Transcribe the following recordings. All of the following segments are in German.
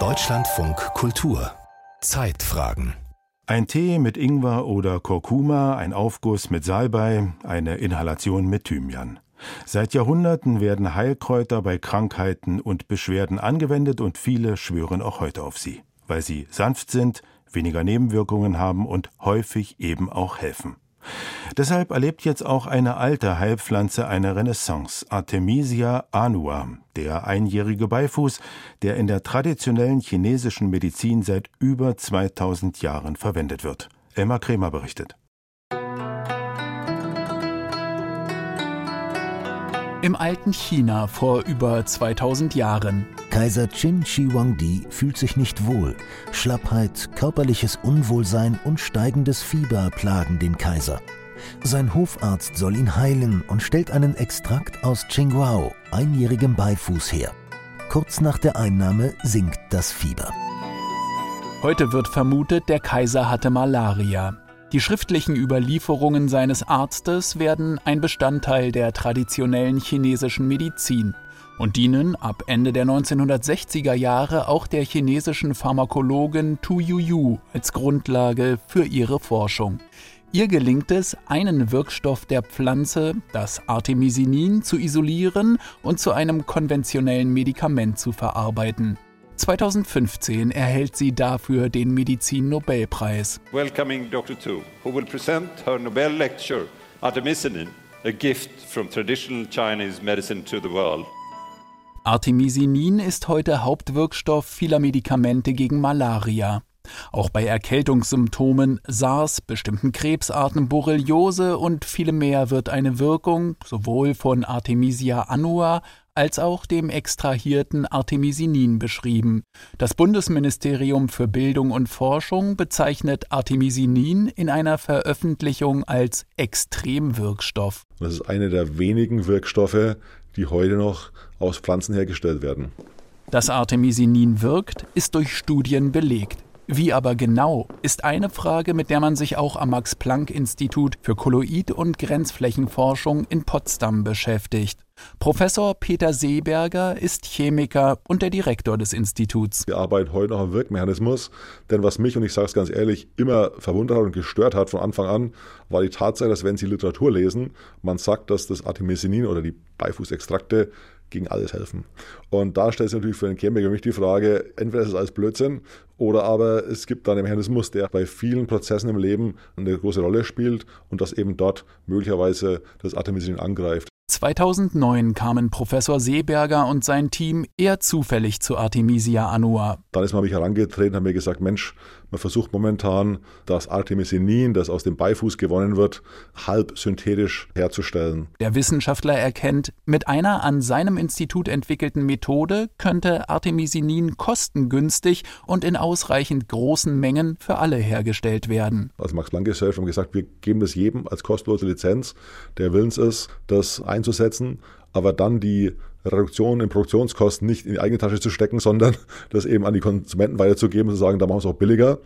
Deutschlandfunk Kultur Zeitfragen ein Tee mit Ingwer oder Kurkuma, ein Aufguss mit Salbei, eine Inhalation mit Thymian. Seit Jahrhunderten werden Heilkräuter bei Krankheiten und Beschwerden angewendet und viele schwören auch heute auf sie, weil sie sanft sind, weniger Nebenwirkungen haben und häufig eben auch helfen. Deshalb erlebt jetzt auch eine alte Heilpflanze eine Renaissance, Artemisia annua, der einjährige Beifuß, der in der traditionellen chinesischen Medizin seit über 2000 Jahren verwendet wird. Elmar Kremer berichtet. Im alten China vor über 2000 Jahren. Kaiser Qin Shi Huangdi fühlt sich nicht wohl. Schlappheit, körperliches Unwohlsein und steigendes Fieber plagen den Kaiser. Sein Hofarzt soll ihn heilen und stellt einen Extrakt aus Qingguao, einjährigem Beifuß her. Kurz nach der Einnahme sinkt das Fieber. Heute wird vermutet, der Kaiser hatte Malaria. Die schriftlichen Überlieferungen seines Arztes werden ein Bestandteil der traditionellen chinesischen Medizin und dienen ab Ende der 1960er Jahre auch der chinesischen Pharmakologin Tu Yuyu als Grundlage für ihre Forschung. Ihr gelingt es, einen Wirkstoff der Pflanze, das Artemisinin, zu isolieren und zu einem konventionellen Medikament zu verarbeiten. 2015 erhält sie dafür den Medizin-Nobelpreis. Welcoming Dr. Tu, who will present her Nobel lecture Artemisinin, a gift from traditional Chinese medicine to the world. Artemisinin ist heute Hauptwirkstoff vieler Medikamente gegen Malaria. Auch bei Erkältungssymptomen, SARS, bestimmten Krebsarten, Borreliose und vielem mehr wird eine Wirkung sowohl von Artemisia annua als auch dem extrahierten Artemisinin beschrieben. Das Bundesministerium für Bildung und Forschung bezeichnet Artemisinin in einer Veröffentlichung als Extremwirkstoff. Das ist einer der wenigen Wirkstoffe, die heute noch aus Pflanzen hergestellt werden. Dass Artemisinin wirkt, ist durch Studien belegt. Wie aber genau, ist eine Frage, mit der man sich auch am Max-Planck-Institut für Kolloid- und Grenzflächenforschung in Potsdam beschäftigt. Professor Peter Seeberger ist Chemiker und der Direktor des Instituts. Wir arbeiten heute noch am Wirkmechanismus, denn was mich, und ich sage es ganz ehrlich, immer verwundert hat und gestört hat von Anfang an, war die Tatsache, dass wenn Sie Literatur lesen, man sagt, dass das Artemisinin oder die Beifußextrakte gegen alles helfen. Und da stellt sich natürlich für den Chemiker mich die Frage, entweder ist es alles Blödsinn oder aber es gibt da einen Mechanismus, der bei vielen Prozessen im Leben eine große Rolle spielt und dass eben dort möglicherweise das Artemisinin angreift. 2009 kamen Professor Seeberger und sein Team eher zufällig zu Artemisia annua. Dann ist man mich herangetreten und hat mir gesagt, Mensch, man versucht momentan das Artemisinin, das aus dem Beifuß gewonnen wird, halb synthetisch herzustellen. Der Wissenschaftler erkennt, mit einer an seinem Institut entwickelten Methode könnte Artemisinin kostengünstig und in ausreichend großen Mengen für alle hergestellt werden. Als Max Planck Gesellschaft haben gesagt, wir geben das jedem als kostenlose Lizenz, der willens ist, das einzusetzen, aber dann die Reduktion in Produktionskosten nicht in die eigene Tasche zu stecken, sondern das eben an die Konsumenten weiterzugeben und zu sagen, da machen wir es auch billiger.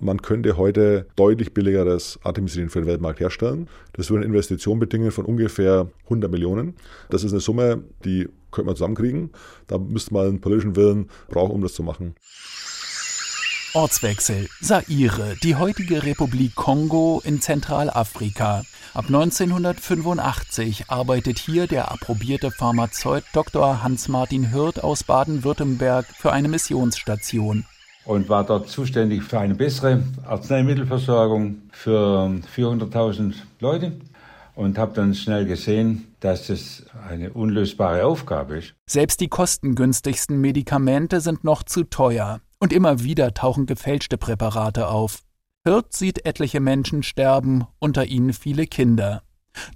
Man könnte heute deutlich billigeres Artemisinin für den Weltmarkt herstellen. Das würde eine Investition bedingen von ungefähr 100 Millionen. Das ist eine Summe, die könnte man zusammenkriegen. Da müsste man einen politischen Willen brauchen, um das zu machen. Ortswechsel. Saire, die heutige Republik Kongo in Zentralafrika. Ab 1985 arbeitet hier der approbierte Pharmazeut Dr. Hans-Martin Hirt aus Baden-Württemberg für eine Missionsstation. Und war dort zuständig für eine bessere Arzneimittelversorgung für 400.000 Leute und habe dann schnell gesehen, dass es eine unlösbare Aufgabe ist. Selbst die kostengünstigsten Medikamente sind noch zu teuer und immer wieder tauchen gefälschte Präparate auf. Hirt sieht etliche Menschen sterben, unter ihnen viele Kinder.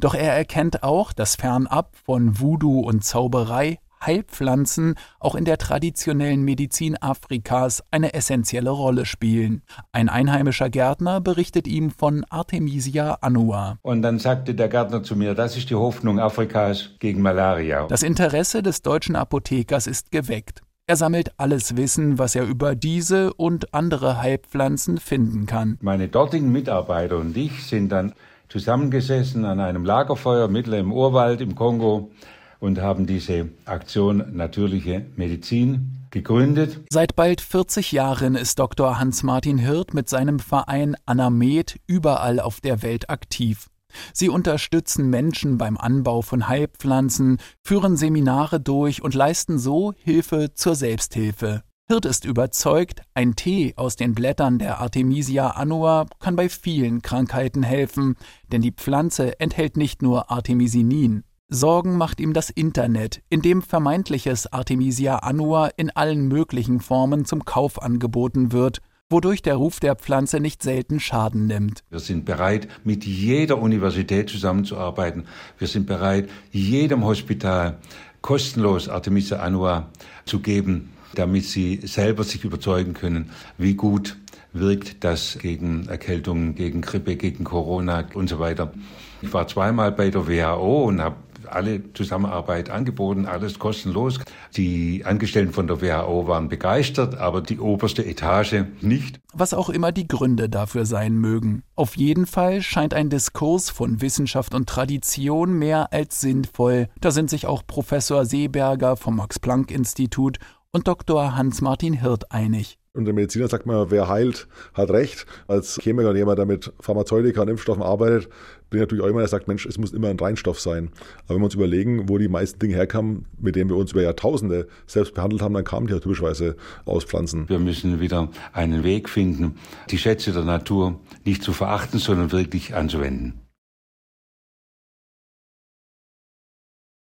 Doch er erkennt auch, dass fernab von Voodoo und Zauberei Heilpflanzen auch in der traditionellen Medizin Afrikas eine essentielle Rolle spielen. Ein einheimischer Gärtner berichtet ihm von Artemisia annua. Und dann sagte der Gärtner zu mir, das ist die Hoffnung Afrikas gegen Malaria. Das Interesse des deutschen Apothekers ist geweckt. Er sammelt alles Wissen, was er über diese und andere Heilpflanzen finden kann. Meine dortigen Mitarbeiter und ich sind dann zusammengesessen an einem Lagerfeuer mitten im Urwald im Kongo und haben diese Aktion Natürliche Medizin gegründet. Seit bald 40 Jahren ist Dr. Hans-Martin Hirt mit seinem Verein Anamed überall auf der Welt aktiv. Sie unterstützen Menschen beim Anbau von Heilpflanzen, führen Seminare durch und leisten so Hilfe zur Selbsthilfe. Hirt ist überzeugt, ein Tee aus den Blättern der Artemisia annua kann bei vielen Krankheiten helfen, denn die Pflanze enthält nicht nur Artemisinin. Sorgen macht ihm das Internet, in dem vermeintliches Artemisia annua in allen möglichen Formen zum Kauf angeboten wird, wodurch der Ruf der Pflanze nicht selten Schaden nimmt. Wir sind bereit, mit jeder Universität zusammenzuarbeiten. Wir sind bereit, jedem Hospital kostenlos Artemisia annua zu geben damit sie selber sich überzeugen können, wie gut wirkt das gegen Erkältungen, gegen Grippe, gegen Corona und so weiter. Ich war zweimal bei der WHO und habe alle Zusammenarbeit angeboten, alles kostenlos. Die Angestellten von der WHO waren begeistert, aber die oberste Etage nicht. Was auch immer die Gründe dafür sein mögen. Auf jeden Fall scheint ein Diskurs von Wissenschaft und Tradition mehr als sinnvoll. Da sind sich auch Professor Seeberger vom Max Planck Institut und Dr. Hans-Martin Hirt einig. Und der Mediziner sagt mal, wer heilt, hat recht. Als Chemiker und jemand, der mit Pharmazeutika und Impfstoffen arbeitet, bin ich natürlich auch immer, der sagt, Mensch, es muss immer ein Reinstoff sein. Aber wenn wir uns überlegen, wo die meisten Dinge herkamen, mit denen wir uns über Jahrtausende selbst behandelt haben, dann kamen die ja typischerweise aus Pflanzen. Wir müssen wieder einen Weg finden, die Schätze der Natur nicht zu verachten, sondern wirklich anzuwenden.